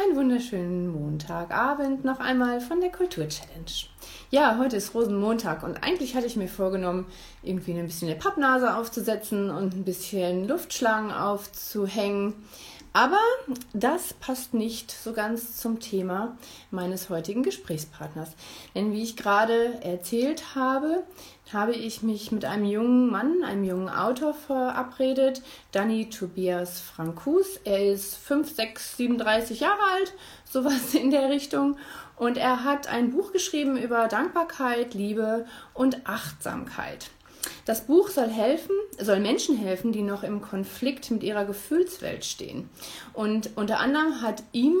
Einen wunderschönen Montagabend noch einmal von der Kultur Challenge. Ja, heute ist Rosenmontag und eigentlich hatte ich mir vorgenommen, irgendwie ein bisschen eine Pappnase aufzusetzen und ein bisschen Luftschlangen aufzuhängen. Aber das passt nicht so ganz zum Thema meines heutigen Gesprächspartners. Denn wie ich gerade erzählt habe, habe ich mich mit einem jungen Mann, einem jungen Autor verabredet, Danny Tobias Frankus. Er ist 5, 6, 37 Jahre alt, sowas in der Richtung. Und er hat ein Buch geschrieben über Dankbarkeit, Liebe und Achtsamkeit. Das Buch soll helfen, soll Menschen helfen, die noch im Konflikt mit ihrer Gefühlswelt stehen. Und unter anderem hat ihm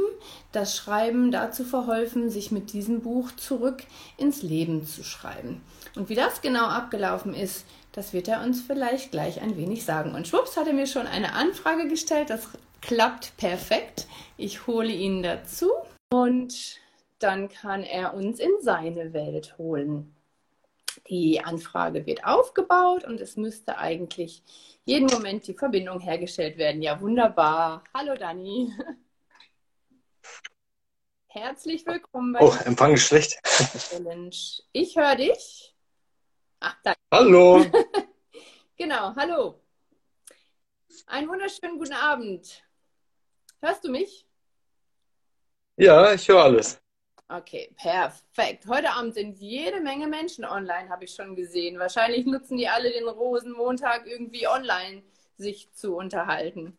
das Schreiben dazu verholfen, sich mit diesem Buch zurück ins Leben zu schreiben. Und wie das genau abgelaufen ist, das wird er uns vielleicht gleich ein wenig sagen. Und schwupps hat er mir schon eine Anfrage gestellt. Das klappt perfekt. Ich hole ihn dazu und dann kann er uns in seine Welt holen. Die Anfrage wird aufgebaut und es müsste eigentlich jeden Moment die Verbindung hergestellt werden. Ja, wunderbar. Hallo Dani. Herzlich willkommen bei Oh, Empfang ist schlecht. Challenge. Ich höre dich. Ach, danke. Hallo. genau, hallo. Einen wunderschönen guten Abend. Hörst du mich? Ja, ich höre alles. Okay, perfekt. Heute Abend sind jede Menge Menschen online, habe ich schon gesehen. Wahrscheinlich nutzen die alle den Rosenmontag irgendwie online, sich zu unterhalten.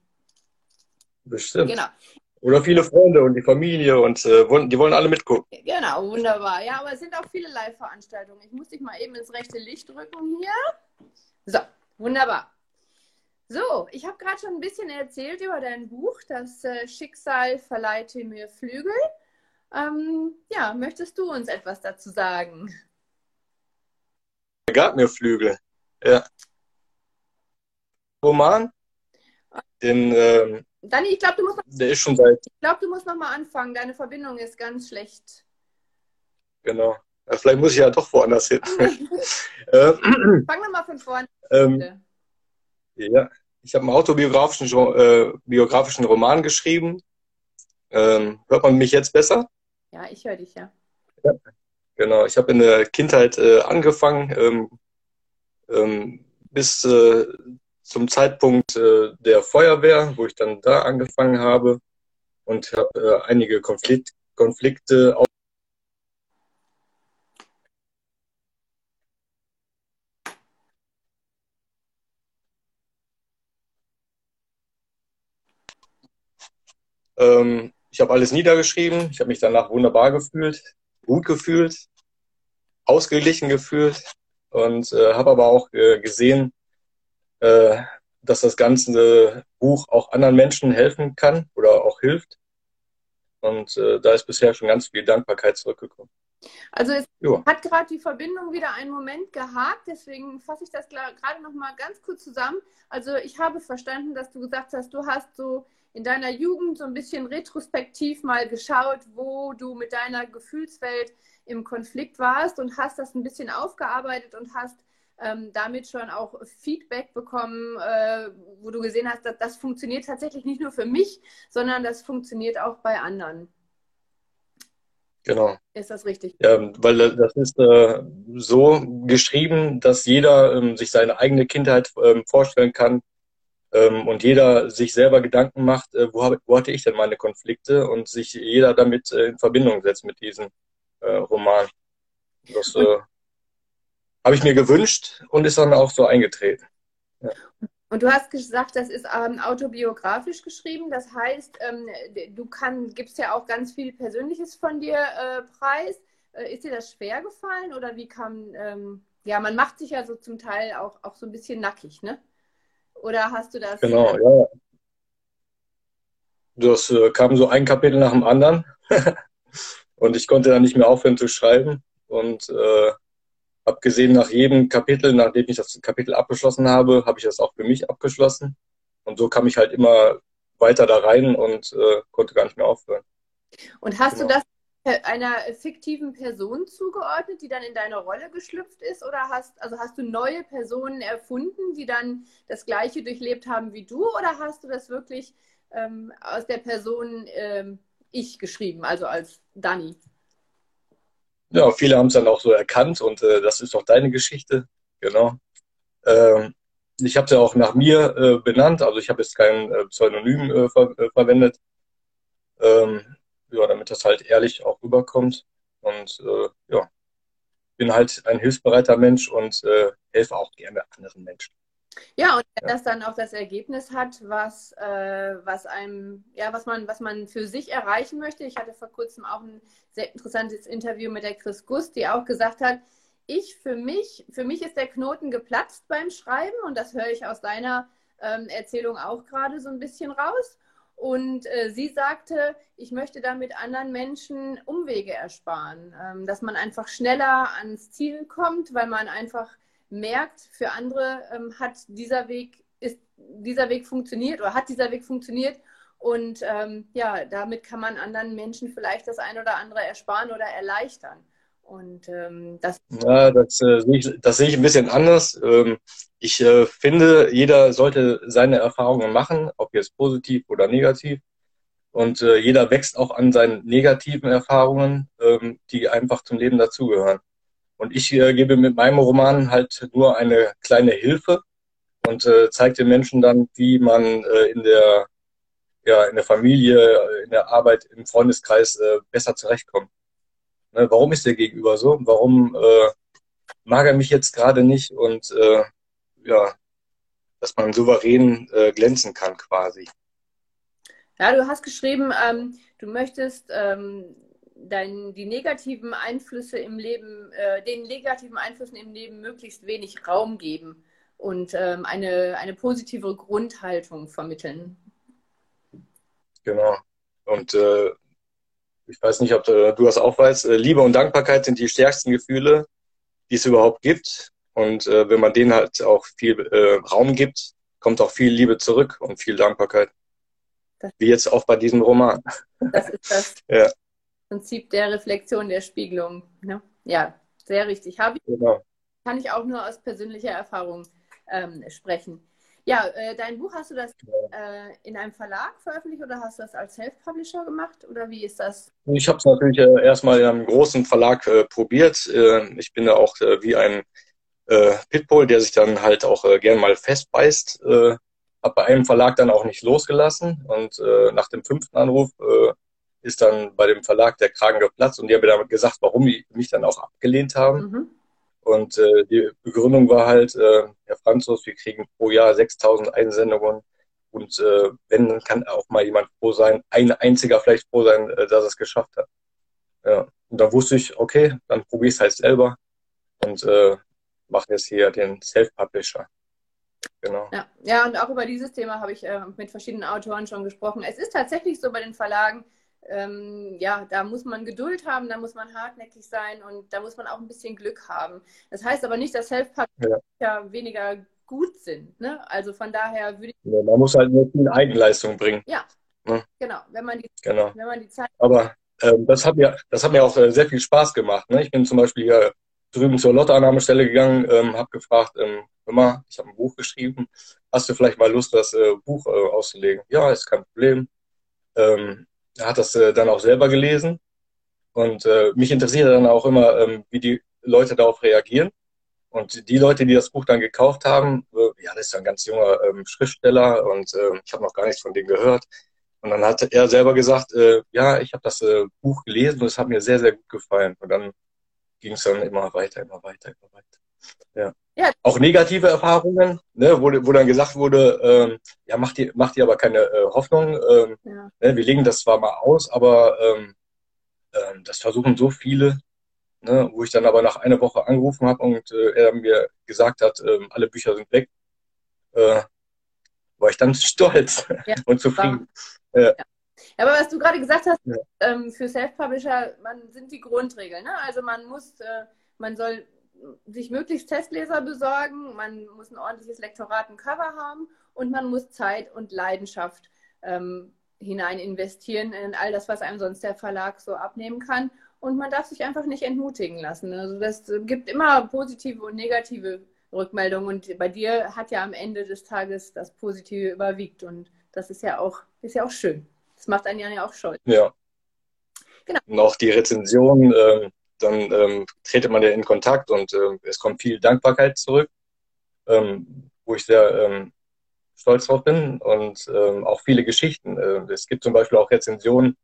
Bestimmt. Genau. Oder viele Freunde und die Familie und äh, die wollen alle mitgucken. Genau, wunderbar. Ja, aber es sind auch viele Live-Veranstaltungen. Ich muss dich mal eben ins rechte Licht drücken hier. So, wunderbar. So, ich habe gerade schon ein bisschen erzählt über dein Buch, Das äh, Schicksal verleihte mir Flügel. Ähm, ja, möchtest du uns etwas dazu sagen? Er gab mir Flügel. Ja. Roman. Den, ähm, Dani, ich glaube, du musst. Noch, der ist schon seit. Ich glaube, du musst noch mal anfangen. Deine Verbindung ist ganz schlecht. Genau. Ja, vielleicht muss ich ja doch woanders hin. äh, Fang nochmal von vorne. Ähm, ja, ich habe einen autobiografischen äh, biografischen Roman geschrieben. Ähm, hört man mich jetzt besser? Ja, ich höre dich, ja. ja. Genau, ich habe in der Kindheit äh, angefangen, ähm, ähm, bis äh, zum Zeitpunkt äh, der Feuerwehr, wo ich dann da angefangen habe und habe äh, einige Konflikt, Konflikte auch ähm, ich habe alles niedergeschrieben. Ich habe mich danach wunderbar gefühlt, gut gefühlt, ausgeglichen gefühlt und äh, habe aber auch äh, gesehen, äh, dass das ganze Buch auch anderen Menschen helfen kann oder auch hilft. Und äh, da ist bisher schon ganz viel Dankbarkeit zurückgekommen. Also es jo. hat gerade die Verbindung wieder einen Moment gehakt, deswegen fasse ich das gerade noch mal ganz kurz zusammen. Also ich habe verstanden, dass du gesagt hast, du hast so in deiner Jugend so ein bisschen retrospektiv mal geschaut, wo du mit deiner Gefühlswelt im Konflikt warst und hast das ein bisschen aufgearbeitet und hast ähm, damit schon auch Feedback bekommen, äh, wo du gesehen hast, dass das funktioniert tatsächlich nicht nur für mich, sondern das funktioniert auch bei anderen. Genau. Ist das richtig? Ja, weil das ist äh, so geschrieben, dass jeder ähm, sich seine eigene Kindheit ähm, vorstellen kann ähm, und jeder sich selber Gedanken macht, äh, wo, hab, wo hatte ich denn meine Konflikte und sich jeder damit äh, in Verbindung setzt mit diesem äh, Roman. Das äh, habe ich mir gewünscht und ist dann auch so eingetreten. Ja. Und du hast gesagt, das ist ähm, autobiografisch geschrieben. Das heißt, ähm, du kann, gibst ja auch ganz viel Persönliches von dir äh, preis. Äh, ist dir das schwer gefallen oder wie kam, ähm, ja, man macht sich ja so zum Teil auch, auch so ein bisschen nackig, ne? Oder hast du das? Genau, ja. Das äh, kam so ein Kapitel nach dem anderen. und ich konnte dann nicht mehr aufhören zu schreiben. Und äh, abgesehen nach jedem Kapitel, nachdem ich das Kapitel abgeschlossen habe, habe ich das auch für mich abgeschlossen. Und so kam ich halt immer weiter da rein und äh, konnte gar nicht mehr aufhören. Und hast genau. du das einer fiktiven Person zugeordnet, die dann in deine Rolle geschlüpft ist? Oder hast, also hast du neue Personen erfunden, die dann das Gleiche durchlebt haben wie du? Oder hast du das wirklich ähm, aus der Person ähm, Ich geschrieben, also als Dani. Ja, viele haben es dann auch so erkannt und äh, das ist doch deine Geschichte, genau. Ähm, ich habe es ja auch nach mir äh, benannt, also ich habe jetzt kein äh, Pseudonym äh, ver äh, verwendet, ähm, ja, damit das halt ehrlich auch rüberkommt. Und äh, ja, bin halt ein hilfsbereiter Mensch und äh, helfe auch gerne anderen Menschen. Ja, und wenn ja. das dann auch das Ergebnis hat, was, äh, was einem, ja, was man, was man für sich erreichen möchte. Ich hatte vor kurzem auch ein sehr interessantes Interview mit der Chris Gust, die auch gesagt hat, ich für mich, für mich ist der Knoten geplatzt beim Schreiben und das höre ich aus deiner ähm, Erzählung auch gerade so ein bisschen raus. Und äh, sie sagte, ich möchte damit anderen Menschen Umwege ersparen, ähm, dass man einfach schneller ans Ziel kommt, weil man einfach merkt, für andere ähm, hat dieser Weg, ist dieser Weg funktioniert oder hat dieser Weg funktioniert. Und ähm, ja, damit kann man anderen Menschen vielleicht das ein oder andere ersparen oder erleichtern. Und ähm, das. Ja, das, äh, sehe ich, das sehe ich ein bisschen anders. Ähm, ich äh, finde, jeder sollte seine Erfahrungen machen, ob jetzt positiv oder negativ. Und äh, jeder wächst auch an seinen negativen Erfahrungen, ähm, die einfach zum Leben dazugehören. Und ich äh, gebe mit meinem Roman halt nur eine kleine Hilfe und äh, zeige den Menschen dann, wie man äh, in der ja, in der Familie, in der Arbeit, im Freundeskreis äh, besser zurechtkommt. Ne, warum ist der Gegenüber so? Warum äh, mag er mich jetzt gerade nicht? Und äh, ja, dass man souverän äh, glänzen kann quasi. Ja, du hast geschrieben, ähm, du möchtest ähm, dein, die negativen Einflüsse im Leben, äh, den negativen Einflüssen im Leben möglichst wenig Raum geben und ähm, eine, eine positive Grundhaltung vermitteln. Genau. Und äh, ich weiß nicht, ob du, du das auch weißt, äh, Liebe und Dankbarkeit sind die stärksten Gefühle, die es überhaupt gibt. Und äh, wenn man denen halt auch viel äh, Raum gibt, kommt auch viel Liebe zurück und viel Dankbarkeit. Das Wie jetzt auch bei diesem Roman. Das ist das. ja. Prinzip der Reflexion, der Spiegelung. Ne? Ja, sehr richtig. Habe ich, genau. Kann ich auch nur aus persönlicher Erfahrung ähm, sprechen. Ja, äh, dein Buch hast du das äh, in einem Verlag veröffentlicht oder hast du das als Self-Publisher gemacht oder wie ist das? Ich habe es natürlich äh, erstmal in einem großen Verlag äh, probiert. Äh, ich bin da auch äh, wie ein Pitbull, der sich dann halt auch gern mal festbeißt. Äh, habe bei einem Verlag dann auch nicht losgelassen und nach dem fünften Anruf ist dann bei dem Verlag der Kragen geplatzt und die haben mir damit gesagt, warum die mich dann auch abgelehnt haben. Mhm. Und äh, die Begründung war halt, äh, Herr Franzos, wir kriegen pro Jahr 6000 Einsendungen und äh, wenn, dann kann auch mal jemand froh sein, ein einziger vielleicht froh sein, äh, dass er es geschafft hat. Ja. Und dann wusste ich, okay, dann probiere ich es halt selber und äh, mache jetzt hier den Self-Publisher. Genau. Ja. ja, und auch über dieses Thema habe ich äh, mit verschiedenen Autoren schon gesprochen. Es ist tatsächlich so bei den Verlagen, ähm, ja, da muss man Geduld haben, da muss man hartnäckig sein und da muss man auch ein bisschen Glück haben. Das heißt aber nicht, dass Self-Publisher ja. weniger gut sind. Ne? Also von daher würde ich. Ja, man muss halt nur viel Eigenleistung bringen. Ja, ne? genau. Wenn man die, genau. Wenn man die Zeit. Aber ähm, das, hat mir, das hat mir auch äh, sehr viel Spaß gemacht. Ne? Ich bin zum Beispiel hier drüben zur Lottoannahmestelle gegangen, ähm, habe gefragt, ähm, hör mal, ich habe ein Buch geschrieben, hast du vielleicht mal Lust, das äh, Buch äh, auszulegen? Ja, ist kein Problem. Ähm, hat das äh, dann auch selber gelesen. Und äh, mich interessiert dann auch immer, ähm, wie die Leute darauf reagieren. Und die Leute, die das Buch dann gekauft haben, äh, ja, das ist ein ganz junger ähm, Schriftsteller und äh, ich habe noch gar nichts von dem gehört. Und dann hat er selber gesagt, äh, ja, ich habe das äh, Buch gelesen und es hat mir sehr, sehr gut gefallen. Und dann ging es dann immer weiter, immer weiter, immer weiter. Ja. Ja. Auch negative Erfahrungen, ne, wo, wo dann gesagt wurde, ähm, ja, macht dir, macht dir aber keine äh, Hoffnung. Ähm, ja. ne, wir legen das zwar mal aus, aber ähm, ähm, das versuchen so viele, ne, wo ich dann aber nach einer Woche angerufen habe und äh, er mir gesagt hat, ähm, alle Bücher sind weg, äh, war ich dann stolz ja, und zufrieden. Ja. Aber was du gerade gesagt hast, ähm, für Self-Publisher, man sind die Grundregeln. Ne? Also man muss, äh, man soll sich möglichst Testleser besorgen, man muss ein ordentliches Lektorat, ein Cover haben und man muss Zeit und Leidenschaft ähm, hinein investieren in all das, was einem sonst der Verlag so abnehmen kann. Und man darf sich einfach nicht entmutigen lassen. Also das gibt immer positive und negative Rückmeldungen. Und bei dir hat ja am Ende des Tages das Positive überwiegt. Und das ist ja auch, ist ja auch schön. Das macht einen ja auch stolz. Ja, Genau. Und auch die Rezension, ähm, dann ähm, tretet man ja in Kontakt und äh, es kommt viel Dankbarkeit zurück, ähm, wo ich sehr ähm, stolz drauf bin und ähm, auch viele Geschichten. Äh, es gibt zum Beispiel auch Rezensionen,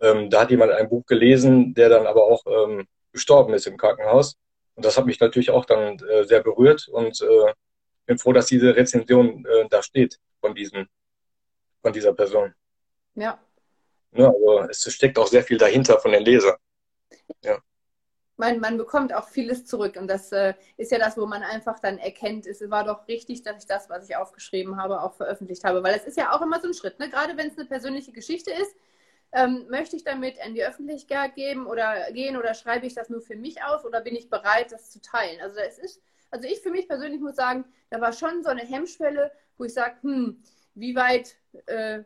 ähm, da hat jemand ein Buch gelesen, der dann aber auch ähm, gestorben ist im Krankenhaus. Und das hat mich natürlich auch dann äh, sehr berührt und äh, bin froh, dass diese Rezension äh, da steht von diesem, von dieser Person. Ja. ja. Also es steckt auch sehr viel dahinter von den Lesern. Ja. Man, man bekommt auch vieles zurück und das äh, ist ja das, wo man einfach dann erkennt, es war doch richtig, dass ich das, was ich aufgeschrieben habe, auch veröffentlicht habe, weil es ist ja auch immer so ein Schritt, ne? gerade wenn es eine persönliche Geschichte ist, ähm, möchte ich damit in die Öffentlichkeit geben oder gehen oder schreibe ich das nur für mich auf oder bin ich bereit, das zu teilen? Also es ist, also ich für mich persönlich muss sagen, da war schon so eine Hemmschwelle, wo ich sage, hm, wie weit äh,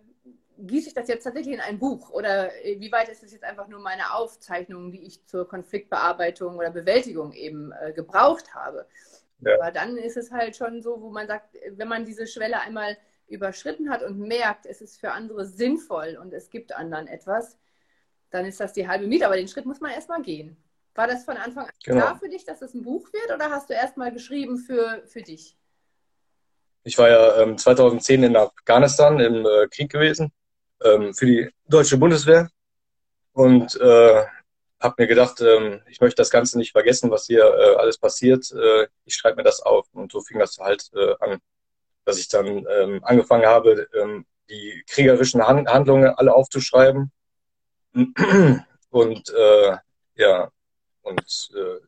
gieße ich das jetzt tatsächlich in ein Buch oder äh, wie weit ist es jetzt einfach nur meine Aufzeichnung, die ich zur Konfliktbearbeitung oder Bewältigung eben äh, gebraucht habe? Ja. Aber dann ist es halt schon so, wo man sagt, wenn man diese Schwelle einmal überschritten hat und merkt, es ist für andere sinnvoll und es gibt anderen etwas, dann ist das die halbe Miete. Aber den Schritt muss man erstmal gehen. War das von Anfang an genau. klar für dich, dass es ein Buch wird oder hast du erstmal geschrieben für, für dich? Ich war ja ähm, 2010 in Afghanistan im äh, Krieg gewesen ähm, für die deutsche Bundeswehr. Und äh, habe mir gedacht, ähm, ich möchte das Ganze nicht vergessen, was hier äh, alles passiert. Äh, ich schreibe mir das auf. Und so fing das halt äh, an dass ich dann ähm, angefangen habe, ähm, die kriegerischen Han Handlungen alle aufzuschreiben. Und äh, ja und äh,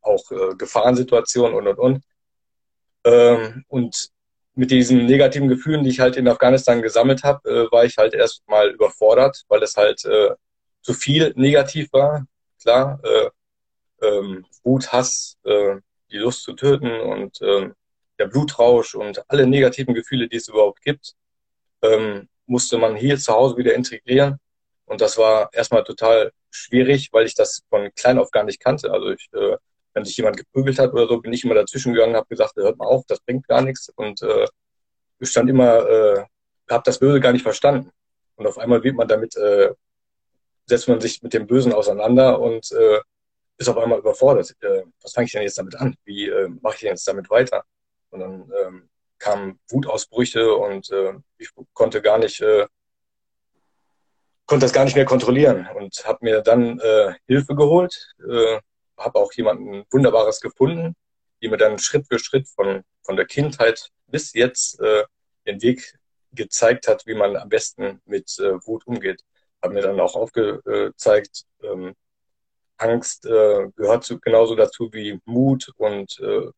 auch äh, Gefahrensituationen und und und. Ähm, und mit diesen negativen Gefühlen, die ich halt in Afghanistan gesammelt habe, äh, war ich halt erstmal überfordert, weil es halt äh, zu viel negativ war. Klar, äh, ähm, Wut, Hass, äh, die Lust zu töten und äh, der Blutrausch und alle negativen Gefühle, die es überhaupt gibt, ähm, musste man hier zu Hause wieder integrieren. Und das war erstmal total schwierig, weil ich das von klein auf gar nicht kannte. Also ich, äh, wenn sich jemand geprügelt hat oder so, bin ich immer dazwischen gegangen, habe gesagt, hört mal auf, das bringt gar nichts. Und äh, ich stand immer, äh, habe das Böse gar nicht verstanden. Und auf einmal wird man damit, äh, setzt man sich mit dem Bösen auseinander und äh, ist auf einmal überfordert. Äh, was fange ich denn jetzt damit an? Wie äh, mache ich denn jetzt damit weiter? Und dann ähm, kamen Wutausbrüche und äh, ich konnte gar nicht, äh, konnte das gar nicht mehr kontrollieren und habe mir dann äh, Hilfe geholt, äh, habe auch jemanden Wunderbares gefunden, die mir dann Schritt für Schritt von, von der Kindheit bis jetzt äh, den Weg gezeigt hat, wie man am besten mit äh, Wut umgeht. Hat mir dann auch aufgezeigt, ähm, Angst äh, gehört zu, genauso dazu wie Mut und äh,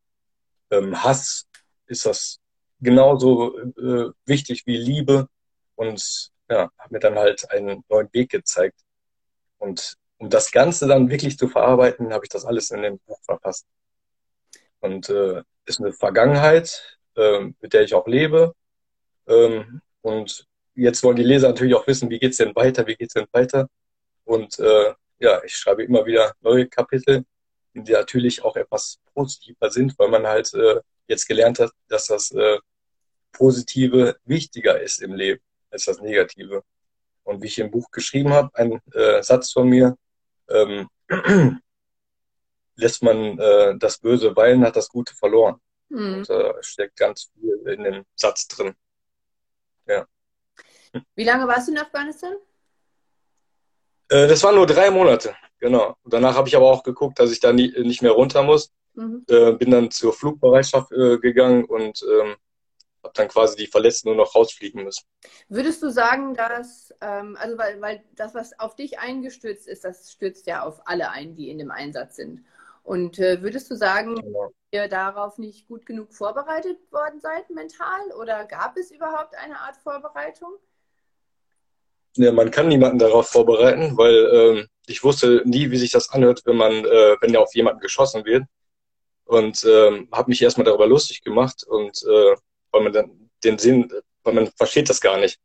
ähm, Hass ist das genauso äh, wichtig wie Liebe und ja, hat mir dann halt einen neuen Weg gezeigt. Und um das Ganze dann wirklich zu verarbeiten, habe ich das alles in dem Buch verfasst. Und äh, ist eine Vergangenheit, äh, mit der ich auch lebe. Ähm, und jetzt wollen die Leser natürlich auch wissen, wie geht's denn weiter, wie geht's denn weiter. Und äh, ja, ich schreibe immer wieder neue Kapitel die natürlich auch etwas positiver sind, weil man halt äh, jetzt gelernt hat, dass das äh, Positive wichtiger ist im Leben als das Negative. Und wie ich im Buch geschrieben habe, ein äh, Satz von mir, ähm, lässt man äh, das Böse weilen, hat das Gute verloren. Mhm. Und äh, steckt ganz viel in dem Satz drin. Ja. Wie lange warst du in Afghanistan? Äh, das waren nur drei Monate. Genau. Danach habe ich aber auch geguckt, dass ich da nie, nicht mehr runter muss. Mhm. Äh, bin dann zur Flugbereitschaft äh, gegangen und ähm, habe dann quasi die Verletzten nur noch rausfliegen müssen. Würdest du sagen, dass, ähm, also weil, weil das, was auf dich eingestürzt ist, das stürzt ja auf alle ein, die in dem Einsatz sind. Und äh, würdest du sagen, genau. ihr darauf nicht gut genug vorbereitet worden seid mental oder gab es überhaupt eine Art Vorbereitung? Ja, man kann niemanden darauf vorbereiten, weil ähm, ich wusste nie, wie sich das anhört, wenn man, äh, wenn ja auf jemanden geschossen wird. Und ähm, habe mich erstmal darüber lustig gemacht und äh, weil man dann den Sinn, weil man versteht das gar nicht.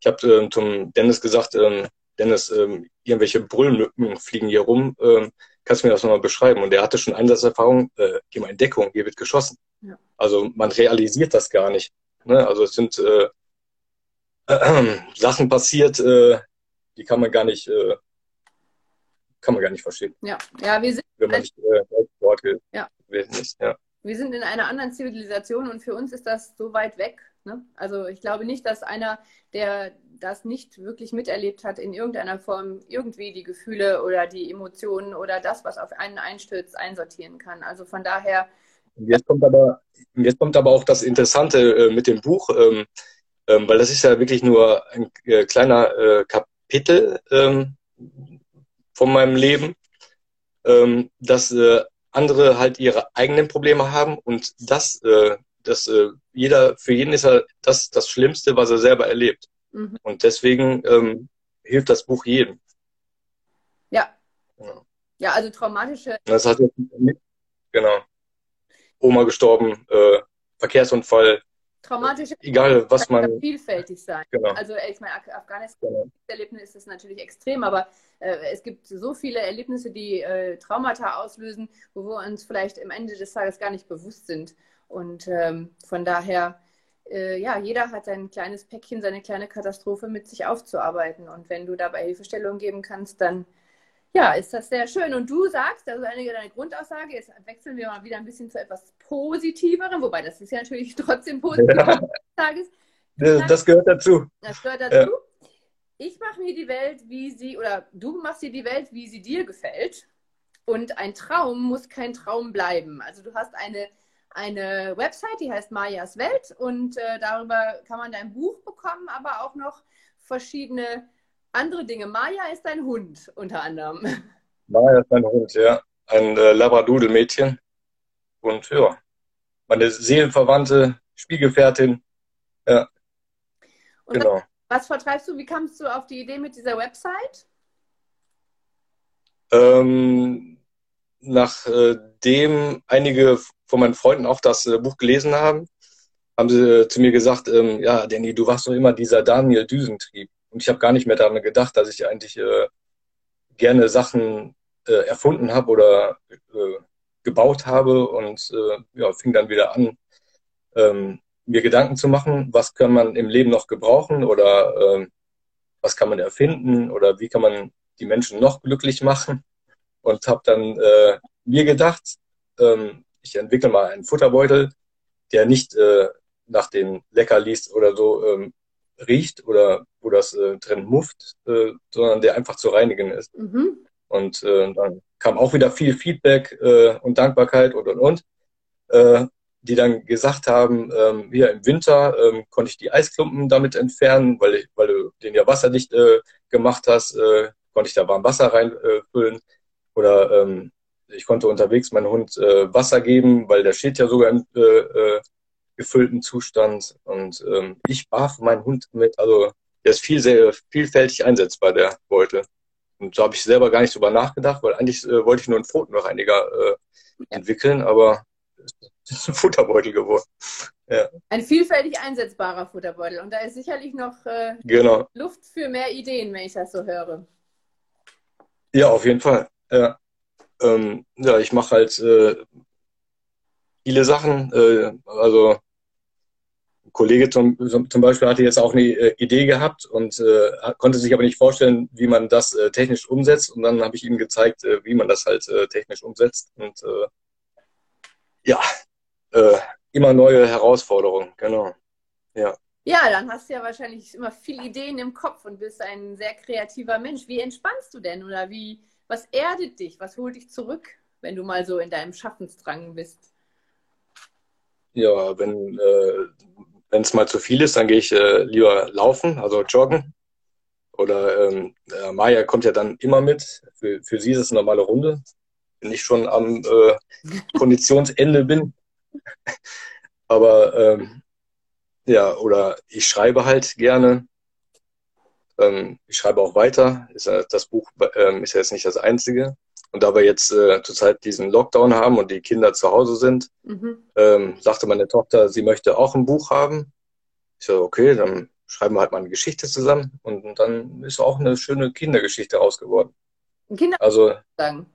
Ich habe ähm, zum Dennis gesagt, ähm, Dennis, ähm, irgendwelche Brüllmücken fliegen hier rum, ähm, kannst du mir das nochmal beschreiben? Und er hatte schon Einsatzerfahrung, äh, geh mal in Deckung, hier wird geschossen. Ja. Also man realisiert das gar nicht. Ne? Also es sind äh, äh, Sachen passiert, äh, die kann man gar nicht äh, kann man gar nicht verstehen. Ja, ja wir sind. Wenn man nicht äh, ja. ist, ja. Wir sind in einer anderen Zivilisation und für uns ist das so weit weg. Ne? Also ich glaube nicht, dass einer, der das nicht wirklich miterlebt hat, in irgendeiner Form irgendwie die Gefühle oder die Emotionen oder das, was auf einen einstürzt, einsortieren kann. Also von daher. Jetzt kommt aber, jetzt kommt aber auch das Interessante äh, mit dem Buch, ähm, ähm, weil das ist ja wirklich nur ein äh, kleiner äh, Kapitel ähm, von meinem Leben, dass andere halt ihre eigenen Probleme haben und das, äh, das äh, jeder, für jeden ist ja das das Schlimmste, was er selber erlebt. Mhm. Und deswegen ähm, hilft das Buch jedem. Ja. ja. Ja, also traumatische. Das hat genau. Oma gestorben, äh, Verkehrsunfall, traumatische egal was man vielfältig sein. Genau. Also ich meine, Afghanistan-Erlebnis genau. ist natürlich extrem, aber äh, es gibt so viele Erlebnisse, die äh, Traumata auslösen, wo wir uns vielleicht am Ende des Tages gar nicht bewusst sind. Und ähm, von daher, äh, ja, jeder hat sein kleines Päckchen, seine kleine Katastrophe mit sich aufzuarbeiten. Und wenn du dabei Hilfestellung geben kannst, dann ja, ist das sehr schön. Und du sagst, also eine deine Grundaussage, jetzt wechseln wir mal wieder ein bisschen zu etwas Positiverem, wobei das ist ja natürlich trotzdem positiv. Ja. Tages. Das, das gehört dazu. Das gehört dazu. Ja. Ich mache mir die Welt, wie sie, oder du machst dir die Welt, wie sie dir gefällt. Und ein Traum muss kein Traum bleiben. Also du hast eine, eine Website, die heißt Majas Welt und äh, darüber kann man dein Buch bekommen, aber auch noch verschiedene andere Dinge. Maya ist ein Hund unter anderem. Maya ist ein Hund, ja. Ein äh, Labradoodle-Mädchen. Und ja, meine seelenverwandte Spielgefährtin. Ja. Und genau. Was, was, vertreibst du? Wie kamst du auf die Idee mit dieser Website? Ähm, nachdem äh, einige von meinen Freunden auch das äh, Buch gelesen haben, haben sie äh, zu mir gesagt, ähm, ja, Danny, du warst doch immer dieser Daniel Düsentrieb. Und ich habe gar nicht mehr daran gedacht, dass ich eigentlich äh, gerne Sachen äh, erfunden habe oder äh, gebaut habe und äh, ja, fing dann wieder an, ähm, mir Gedanken zu machen, was kann man im Leben noch gebrauchen oder äh, was kann man erfinden oder wie kann man die Menschen noch glücklich machen. Und habe dann äh, mir gedacht, ähm, ich entwickle mal einen Futterbeutel, der nicht äh, nach den Leckerlis oder so ähm, riecht oder wo das äh, drin mufft, äh, sondern der einfach zu reinigen ist. Mhm. Und äh, dann kam auch wieder viel Feedback äh, und Dankbarkeit und und und, äh, die dann gesagt haben, ähm, hier im Winter ähm, konnte ich die Eisklumpen damit entfernen, weil ich, weil du den ja wasserdicht äh, gemacht hast, äh, konnte ich da warm Wasser reinfüllen. Äh, oder ähm, ich konnte unterwegs meinem Hund äh, Wasser geben, weil der steht ja sogar im äh, äh, gefüllten Zustand. Und ähm, ich barf meinen Hund mit, also der ist viel, sehr vielfältig einsetzbar, der Beutel. Und da habe ich selber gar nicht drüber nachgedacht, weil eigentlich äh, wollte ich nur einen Pfotenreiniger äh, entwickeln, aber es ist ein Futterbeutel geworden. Ja. Ein vielfältig einsetzbarer Futterbeutel. Und da ist sicherlich noch äh, genau. Luft für mehr Ideen, wenn ich das so höre. Ja, auf jeden Fall. Ja, ähm, ja ich mache halt äh, viele Sachen. Äh, also ein Kollege zum, zum Beispiel hatte jetzt auch eine äh, Idee gehabt und äh, konnte sich aber nicht vorstellen, wie man das äh, technisch umsetzt. Und dann habe ich ihm gezeigt, äh, wie man das halt äh, technisch umsetzt. Und äh, ja, äh, immer neue Herausforderungen, genau. Ja. Ja, dann hast du ja wahrscheinlich immer viele Ideen im Kopf und bist ein sehr kreativer Mensch. Wie entspannst du denn oder wie, was erdet dich, was holt dich zurück, wenn du mal so in deinem Schaffensdrang bist? Ja, wenn äh, wenn es mal zu viel ist, dann gehe ich äh, lieber laufen, also joggen. Oder ähm, äh, Maya kommt ja dann immer mit. Für, für sie ist es eine normale Runde. Wenn ich schon am äh, Konditionsende bin. Aber ähm, ja, oder ich schreibe halt gerne. Ähm, ich schreibe auch weiter. Ist, das Buch ähm, ist ja jetzt nicht das einzige. Und da wir jetzt äh, zurzeit diesen Lockdown haben und die Kinder zu Hause sind, mhm. ähm, sagte meine Tochter, sie möchte auch ein Buch haben. Ich so, okay, dann schreiben wir halt mal eine Geschichte zusammen und, und dann ist auch eine schöne Kindergeschichte raus geworden. Ein Kinderbuch? Also, sagen.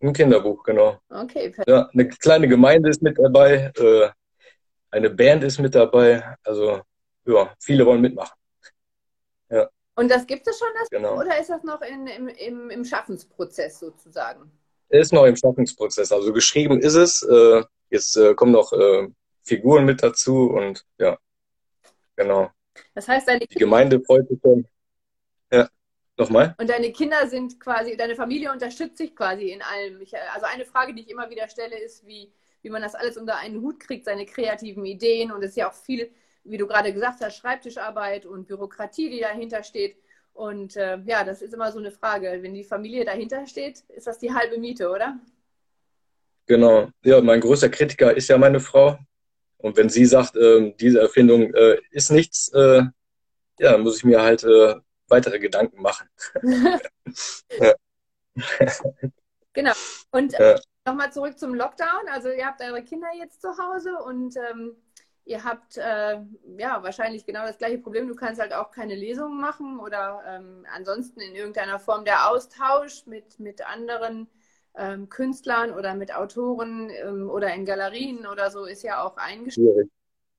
Ein Kinderbuch, genau. Okay, perfekt. Ja, eine kleine Gemeinde ist mit dabei, äh, eine Band ist mit dabei, also ja, viele wollen mitmachen. Ja. Und das gibt es schon, das Genau. oder ist das noch in, im, im, im Schaffensprozess sozusagen? Ist noch im Schaffensprozess. Also geschrieben ist es. Äh, jetzt äh, kommen noch äh, Figuren mit dazu und ja, genau. Das heißt, deine Die Gemeinde freut sich schon. Ja, nochmal? Und deine Kinder sind quasi, deine Familie unterstützt sich quasi in allem. Ich, also eine Frage, die ich immer wieder stelle, ist, wie, wie man das alles unter einen Hut kriegt, seine kreativen Ideen. Und es ist ja auch viel, wie du gerade gesagt hast, Schreibtischarbeit und Bürokratie, die dahinter steht. Und äh, ja, das ist immer so eine Frage. Wenn die Familie dahinter steht, ist das die halbe Miete, oder? Genau. Ja, mein größter Kritiker ist ja meine Frau. Und wenn sie sagt, ähm, diese Erfindung äh, ist nichts, äh, ja, dann muss ich mir halt äh, weitere Gedanken machen. Ja. Genau. Und Ja. nochmal zurück zum Lockdown. Also ihr habt eure Kinder jetzt zu Hause und ähm, ihr habt äh, ja wahrscheinlich genau das gleiche Problem. Du kannst halt auch keine Lesungen machen oder ähm, ansonsten in irgendeiner Form der Austausch mit, mit anderen ähm, Künstlern oder mit Autoren ähm, oder in Galerien oder so ist ja auch eingeschränkt.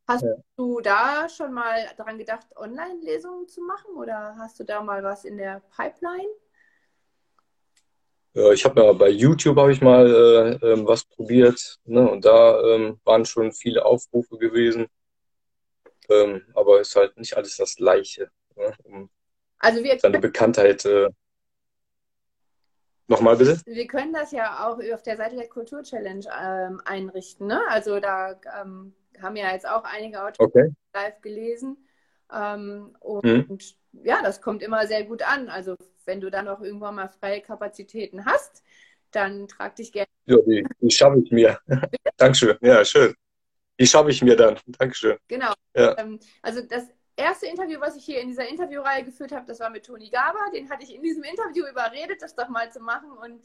Hast Ja. du da schon mal daran gedacht, Online-Lesungen zu machen oder hast du da mal was in der Pipeline? Ja, ich habe ja bei YouTube habe ich mal äh, ähm, was probiert, ne? Und da ähm, waren schon viele Aufrufe gewesen. Ähm, aber ist halt nicht alles das Gleiche, ne? Um Also wir seine Bekanntheit. Äh... Nochmal bitte? Wir können das ja auch auf der Seite der Kultur Challenge ähm, einrichten. Ne? Also da ähm, haben ja jetzt auch einige Autoren Okay. live gelesen. Ähm, und Mhm. Ja, das kommt immer sehr gut an. Also wenn du dann auch irgendwann mal freie Kapazitäten hast, dann trag dich gerne. Ja, die, die schaffe ich mir. Dankeschön. Ja, schön. Die schaffe ich mir dann. Dankeschön. Genau. Ja. Ähm, also das erste Interview, was ich hier in dieser Interviewreihe geführt habe, das war mit Toni Gaber. Den hatte ich in diesem Interview überredet, das doch mal zu machen. Und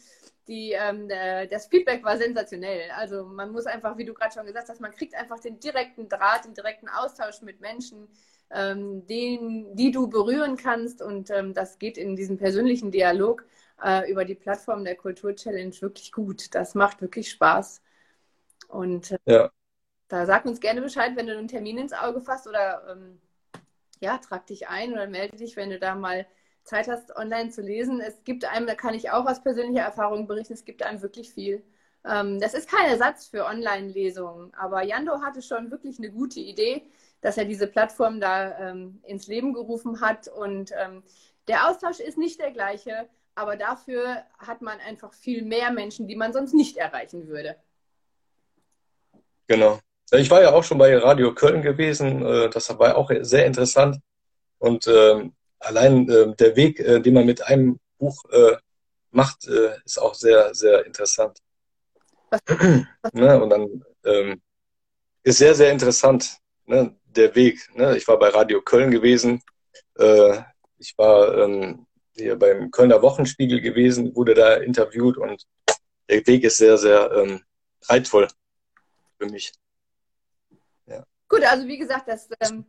die, ähm, äh, das Feedback war sensationell. Also man muss einfach, wie du gerade schon gesagt hast, man kriegt einfach den direkten Draht, den direkten Austausch mit Menschen, ähm, den, die du berühren kannst. Und ähm, das geht in diesem persönlichen Dialog äh, über die Plattform der Kultur Challenge wirklich gut. Das macht wirklich Spaß. Und äh, Ja. da sag uns gerne Bescheid, wenn du einen Termin ins Auge fasst oder ähm, ja, trag dich ein oder melde dich, wenn du da mal Zeit hast, online zu lesen. Es gibt einem, da kann ich auch aus persönlicher Erfahrung berichten, es gibt einem wirklich viel. Ähm, das ist kein Ersatz für Online-Lesungen, aber Jando hatte schon wirklich eine gute Idee, dass er diese Plattform da ähm, ins Leben gerufen hat und ähm, der Austausch ist nicht der gleiche, aber dafür hat man einfach viel mehr Menschen, die man sonst nicht erreichen würde. Genau. Ich war ja auch schon bei Radio Köln gewesen. äh, Das war auch sehr interessant. Und ähm, allein äh, der Weg, äh, den man mit einem Buch äh, macht, äh, ist auch sehr, sehr interessant. Was- Ne? Und dann ähm, ist sehr, sehr interessant, ne? Der Weg. Ne? Ich war bei Radio Köln gewesen. Äh, ich war ähm, hier beim Kölner Wochenspiegel gewesen, wurde da interviewt und der Weg ist sehr, sehr ähm, reizvoll für mich. Gut, also wie gesagt, das ähm,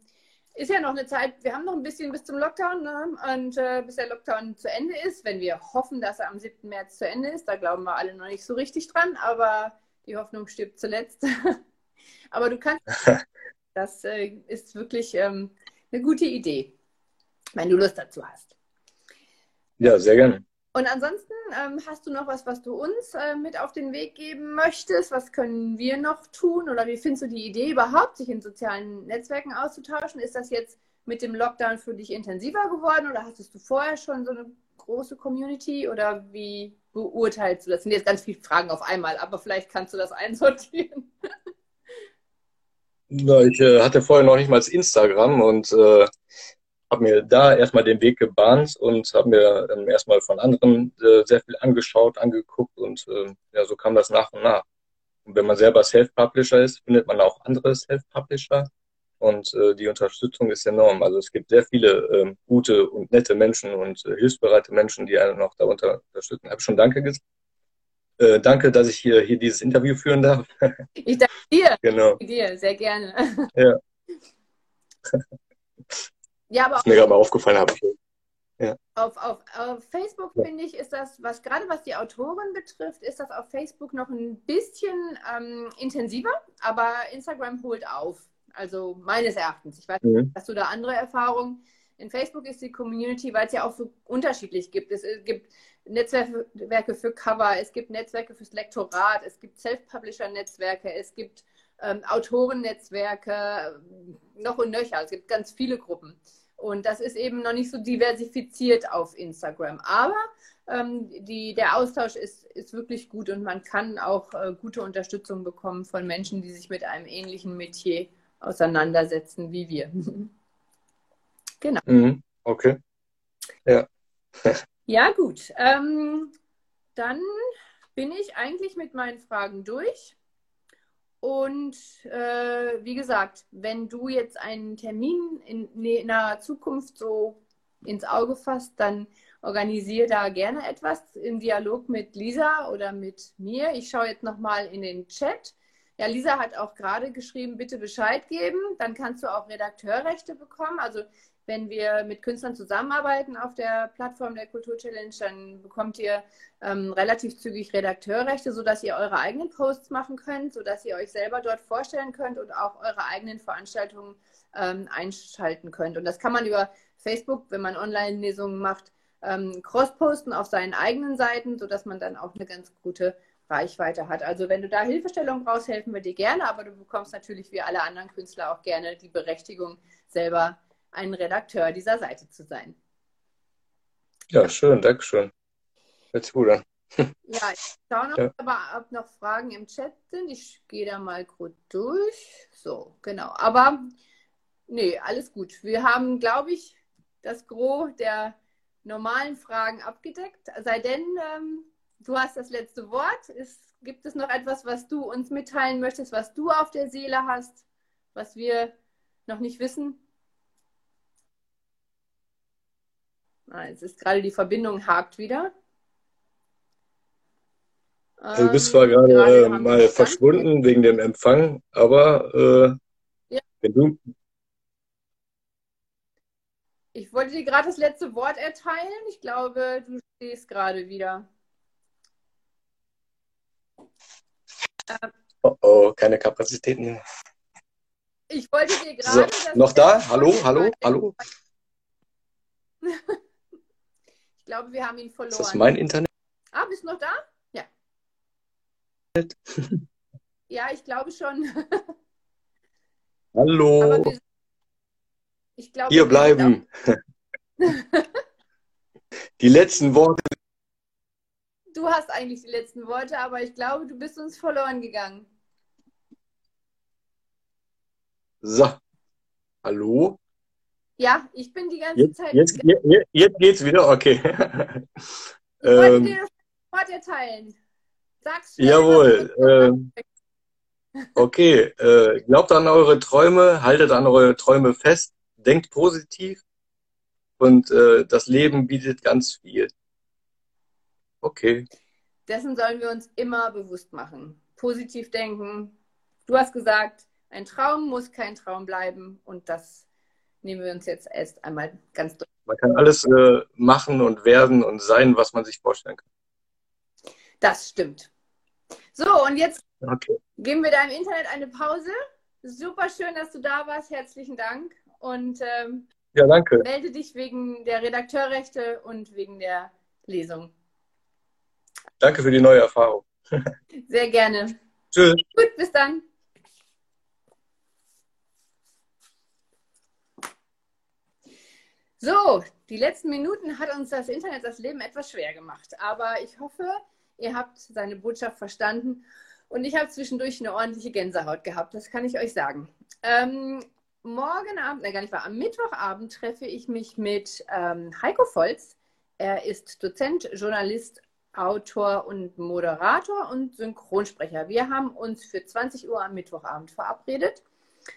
ist ja noch eine Zeit, wir haben noch ein bisschen bis zum Lockdown ne? und äh, bis der Lockdown zu Ende ist, wenn wir hoffen, dass er am 7. März zu Ende ist, da glauben wir alle noch nicht so richtig dran, aber die Hoffnung stirbt zuletzt. aber du kannst, das äh, ist wirklich ähm, eine gute Idee, wenn du Lust dazu hast. Ja, sehr gerne. Und ansonsten ähm, hast du noch was, was du uns äh, mit auf den Weg geben möchtest? Was können wir noch tun? Oder wie findest du die Idee überhaupt, sich in sozialen Netzwerken auszutauschen? Ist das jetzt mit dem Lockdown für dich intensiver geworden oder hattest du vorher schon so eine große Community? Oder wie beurteilst du das? Das sind jetzt ganz viele Fragen auf einmal, aber vielleicht kannst du das einsortieren. Ja, ich äh, hatte vorher noch nicht mal Instagram und äh, habe mir da erstmal den Weg gebahnt und habe mir ähm, erstmal von anderen äh, sehr viel angeschaut, angeguckt und äh, ja, so kam das nach und nach. Und wenn man selber Self-Publisher ist, findet man auch andere Self-Publisher und äh, die Unterstützung ist enorm. Also es gibt sehr viele ähm, gute und nette Menschen und äh, hilfsbereite Menschen, die einen auch darunter unterstützen. Ich habe schon Danke gesagt. Äh, danke, dass ich hier, hier dieses Interview führen darf. Ich danke dir. genau. Danke dir, sehr gerne. Ja. Ja, aber Ist mir gerade mal aufgefallen, habe ich. Auf, auf, auf Facebook finde ich, ist das, was gerade was die Autoren betrifft, ist das auf Facebook noch ein bisschen ähm, intensiver, aber Instagram holt auf. Also meines Erachtens. Ich weiß nicht, Mhm. hast du da andere Erfahrungen? In Facebook ist die Community, weil es ja auch so unterschiedlich gibt. Es gibt Netzwerke für Cover, es gibt Netzwerke fürs Lektorat, es gibt Self-Publisher-Netzwerke, es gibt ähm, Autorennetzwerke, noch und nöcher. Es gibt ganz viele Gruppen. Und das ist eben noch nicht so diversifiziert auf Instagram. Aber ähm, die, der Austausch ist, ist wirklich gut und man kann auch äh, gute Unterstützung bekommen von Menschen, die sich mit einem ähnlichen Metier auseinandersetzen wie wir. genau. Mhm, okay. Ja. Ja, gut. Ähm, dann bin ich eigentlich mit meinen Fragen durch. Und äh, wie gesagt, wenn du jetzt einen Termin in, naher Zukunft so ins Auge fasst, dann organisiere da gerne etwas im Dialog mit Lisa oder mit mir. Ich schaue jetzt nochmal in den Chat. Ja, Lisa hat auch gerade geschrieben, bitte Bescheid geben. Dann kannst du auch Redakteurrechte bekommen. Also wenn wir mit Künstlern zusammenarbeiten auf der Plattform der Kultur Challenge, dann bekommt ihr ähm, relativ zügig Redakteurrechte, sodass ihr eure eigenen Posts machen könnt, sodass ihr euch selber dort vorstellen könnt und auch eure eigenen Veranstaltungen ähm, einschalten könnt. Und das kann man über Facebook, wenn man Online-Lesungen macht, ähm, cross-posten auf seinen eigenen Seiten, sodass man dann auch eine ganz gute Reichweite hat. Also wenn du da Hilfestellung brauchst, helfen wir dir gerne, aber du bekommst natürlich wie alle anderen Künstler auch gerne die Berechtigung, selber ein Redakteur dieser Seite zu sein. Ja, schön, danke schön. Hört sich gut an. Ja, ich schaue noch, ja. aber ob noch Fragen im Chat sind. Ich gehe da mal kurz durch. So, genau. Aber nee, alles gut. Wir haben, glaube ich, das Gros der normalen Fragen abgedeckt. Sei denn, ähm, du hast das letzte Wort. Ist, gibt es noch etwas, was du uns mitteilen möchtest, was du auf der Seele hast, was wir noch nicht wissen? Ah, jetzt ist gerade die Verbindung hakt wieder. Du bist zwar ähm, gerade, gerade äh, mal verschwunden wegen dem Empfang, aber äh, ja. wenn du ich wollte dir gerade das letzte Wort erteilen. Ich glaube, du stehst gerade wieder. Oh, oh, keine Kapazitäten mehr. Ich wollte dir gerade. So, noch da? Hallo, hallo, hallo. ich glaube, wir haben ihn verloren. Ist das mein Internet? Ah, bist du noch da? Ja. ja, ich glaube schon. hallo. Wir ich glaube, Hier bleiben. die letzten Worte. Du hast eigentlich die letzten Worte, aber ich glaube, du bist uns verloren gegangen. So. Hallo? Ja, ich bin die ganze jetzt, Zeit. Jetzt, jetzt, jetzt geht's wieder, okay. Ich wollte ähm, dir das Wort erteilen. Sag's schnell. Jawohl. Ähm, okay, äh, glaubt an eure Träume, haltet an eure Träume fest denkt positiv und äh, das Leben bietet ganz viel. Okay. Dessen sollen wir uns immer bewusst machen. Positiv denken. Du hast gesagt, ein Traum muss kein Traum bleiben und das nehmen wir uns jetzt erst einmal ganz durch. Man kann alles äh, machen und werden und sein, was man sich vorstellen kann. Das stimmt. So, und jetzt okay. geben wir deinem Internet eine Pause. Super schön, dass du da warst. Herzlichen Dank und ähm, ja, danke. melde dich wegen der Redakteurrechte und wegen der Lesung. Danke für die neue Erfahrung. Sehr gerne. Tschüss. Gut, bis dann. So, die letzten Minuten hat uns das Internet das Leben etwas schwer gemacht. Aber ich hoffe, ihr habt seine Botschaft verstanden. Und ich habe zwischendurch eine ordentliche Gänsehaut gehabt, das kann ich euch sagen. Ähm, morgen Abend, nein, gar nicht wahr, am Mittwochabend treffe ich mich mit ähm, Heiko Volz. Er ist Dozent, Journalist, Autor und Moderator und Synchronsprecher. Wir haben uns für 20 Uhr am Mittwochabend verabredet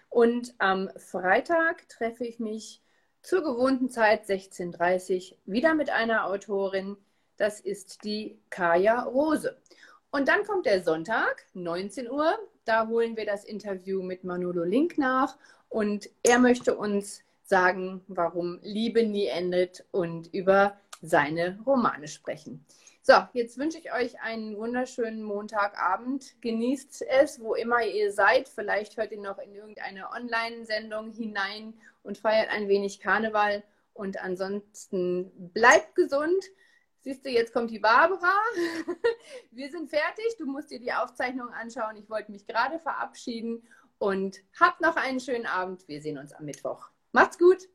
und am Freitag treffe ich mich zur gewohnten Zeit 16.30 Uhr wieder mit einer Autorin. Das ist die Kaya Rose. Und dann kommt der Sonntag, 19 Uhr. Da holen wir das Interview mit Manolo Link nach und er möchte uns sagen, warum Liebe nie endet und über seine Romane sprechen. So, jetzt wünsche ich euch einen wunderschönen Montagabend. Genießt es, wo immer ihr seid. Vielleicht hört ihr noch in irgendeine Online-Sendung hinein und feiert ein wenig Karneval. Und ansonsten bleibt gesund. Siehst du, jetzt kommt die Barbara. Wir sind fertig. Du musst dir die Aufzeichnung anschauen. Ich wollte mich gerade verabschieden und hab noch einen schönen Abend. Wir sehen uns am Mittwoch. Macht's gut.